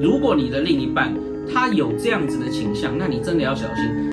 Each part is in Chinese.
如果你的另一半他有这样子的倾向，那你真的要小心。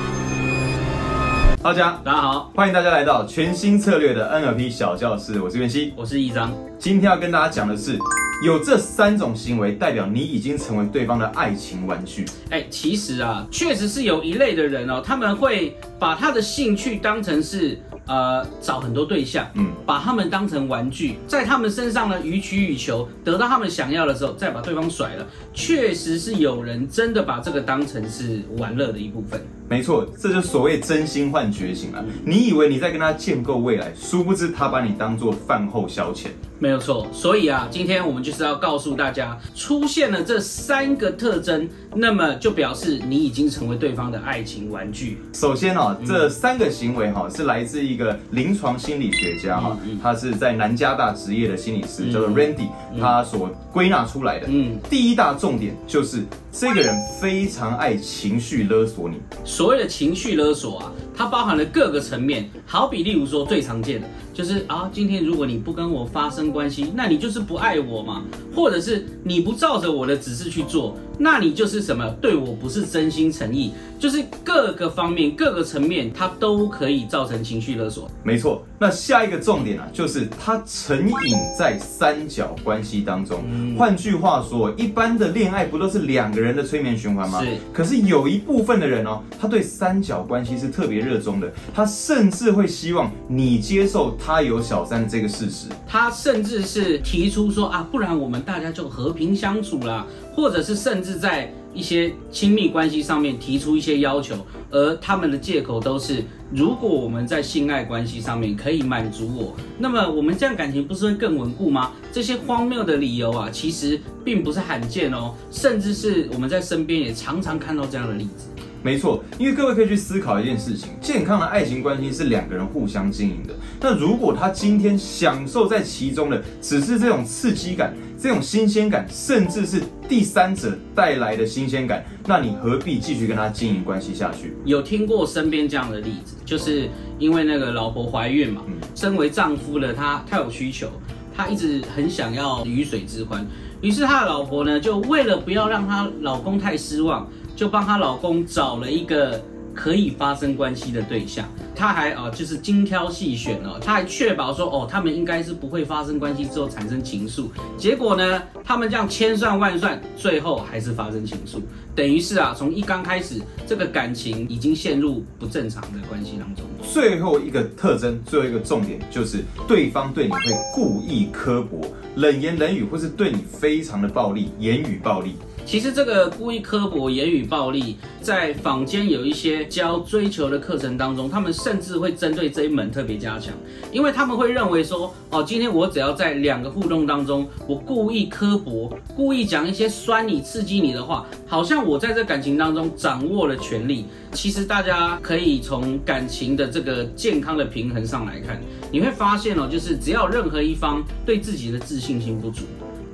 大家大家好，欢迎大家来到全新策略的 NLP 小教室，我是袁熙。我是一章。今天要跟大家讲的是，有这三种行为，代表你已经成为对方的爱情玩具。哎，其实啊，确实是有一类的人哦，他们会把他的兴趣当成是呃找很多对象，嗯，把他们当成玩具，在他们身上呢予取予求，得到他们想要的时候，再把对方甩了。确实是有人真的把这个当成是玩乐的一部分。没错，这就所谓真心换觉醒了。你以为你在跟他建构未来，殊不知他把你当做饭后消遣。没有错，所以啊，今天我们就是要告诉大家，出现了这三个特征，那么就表示你已经成为对方的爱情玩具。首先哦，这三个行为哈是来自一个临床心理学家哈，他是在南加大职业的心理师，叫做 Randy，他所归纳出来的。嗯，第一大重点就是这个人非常爱情绪勒索你。所谓的情绪勒索啊，它包含了各个层面，好比例如说最常见的就是啊，今天如果你不跟我发生关系，那你就是不爱我嘛，或者是你不照着我的指示去做。那你就是什么？对我不是真心诚意，就是各个方面、各个层面，它都可以造成情绪勒索。没错。那下一个重点啊，就是他成瘾在三角关系当中。换句话说，一般的恋爱不都是两个人的催眠循环吗？是。可是有一部分的人哦，他对三角关系是特别热衷的，他甚至会希望你接受他有小三这个事实。他甚至是提出说啊，不然我们大家就和平相处啦。或者是甚至在一些亲密关系上面提出一些要求，而他们的借口都是，如果我们在性爱关系上面可以满足我，那么我们这样感情不是会更稳固吗？这些荒谬的理由啊，其实并不是罕见哦，甚至是我们在身边也常常看到这样的例子。没错，因为各位可以去思考一件事情：健康的爱情关系是两个人互相经营的。那如果他今天享受在其中的只是这种刺激感、这种新鲜感，甚至是第三者带来的新鲜感，那你何必继续跟他经营关系下去？有听过身边这样的例子，就是因为那个老婆怀孕嘛，身为丈夫的他，他有需求，他一直很想要鱼水之欢，于是他的老婆呢，就为了不要让他老公太失望。就帮她老公找了一个可以发生关系的对象，她还啊就是精挑细选哦，她还确保说哦他们应该是不会发生关系之后产生情愫。结果呢，他们这样千算万算，最后还是发生情愫。等于是啊，从一刚开始，这个感情已经陷入不正常的关系当中。最后一个特征，最后一个重点就是对方对你会故意刻薄、冷言冷语，或是对你非常的暴力，言语暴力。其实这个故意刻薄、言语暴力，在坊间有一些教追求的课程当中，他们甚至会针对这一门特别加强，因为他们会认为说，哦，今天我只要在两个互动当中，我故意刻薄、故意讲一些酸你、刺激你的话，好像我在这感情当中掌握了权力。其实大家可以从感情的这个健康的平衡上来看，你会发现哦，就是只要任何一方对自己的自信心不足。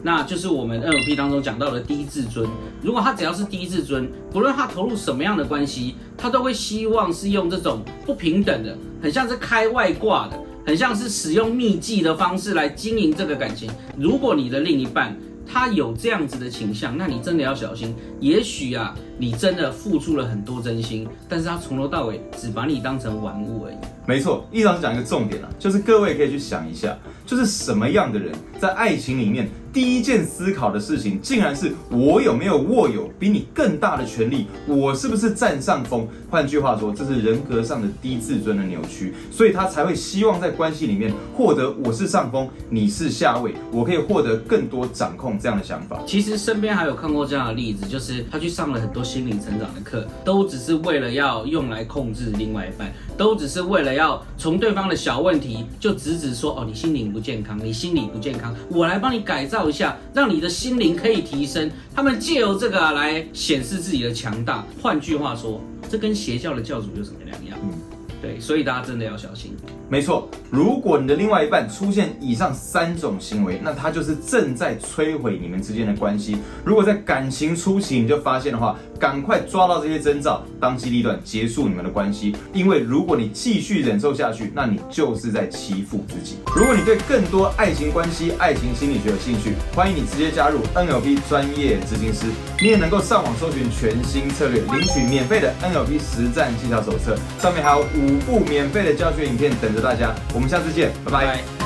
那就是我们 NLP 当中讲到的低自尊。如果他只要是低自尊，不论他投入什么样的关系，他都会希望是用这种不平等的，很像是开外挂的，很像是使用秘技的方式来经营这个感情。如果你的另一半他有这样子的倾向，那你真的要小心。也许啊，你真的付出了很多真心，但是他从头到尾只把你当成玩物而已。没错，一长讲一个重点啊，就是各位可以去想一下，就是什么样的人在爱情里面。第一件思考的事情，竟然是我有没有握有比你更大的权利？我是不是占上风？换句话说，这是人格上的低自尊的扭曲，所以他才会希望在关系里面获得我是上风，你是下位，我可以获得更多掌控这样的想法。其实身边还有看过这样的例子，就是他去上了很多心灵成长的课，都只是为了要用来控制另外一半，都只是为了要从对方的小问题就直指说：“哦，你心灵不健康，你心理不健康，我来帮你改造。”一下，让你的心灵可以提升。他们借由这个来显示自己的强大。换句话说，这跟邪教的教主有什么两样？嗯对，所以大家真的要小心。没错，如果你的另外一半出现以上三种行为，那他就是正在摧毁你们之间的关系。如果在感情初期你就发现的话，赶快抓到这些征兆，当机立断结束你们的关系。因为如果你继续忍受下去，那你就是在欺负自己。如果你对更多爱情关系、爱情心理学有兴趣，欢迎你直接加入 NLP 专业咨询师，你也能够上网搜寻全新策略，领取免费的 NLP 实战技巧手册，上面还有五部免费的教学影片等着大家。我们我们下次见，拜拜。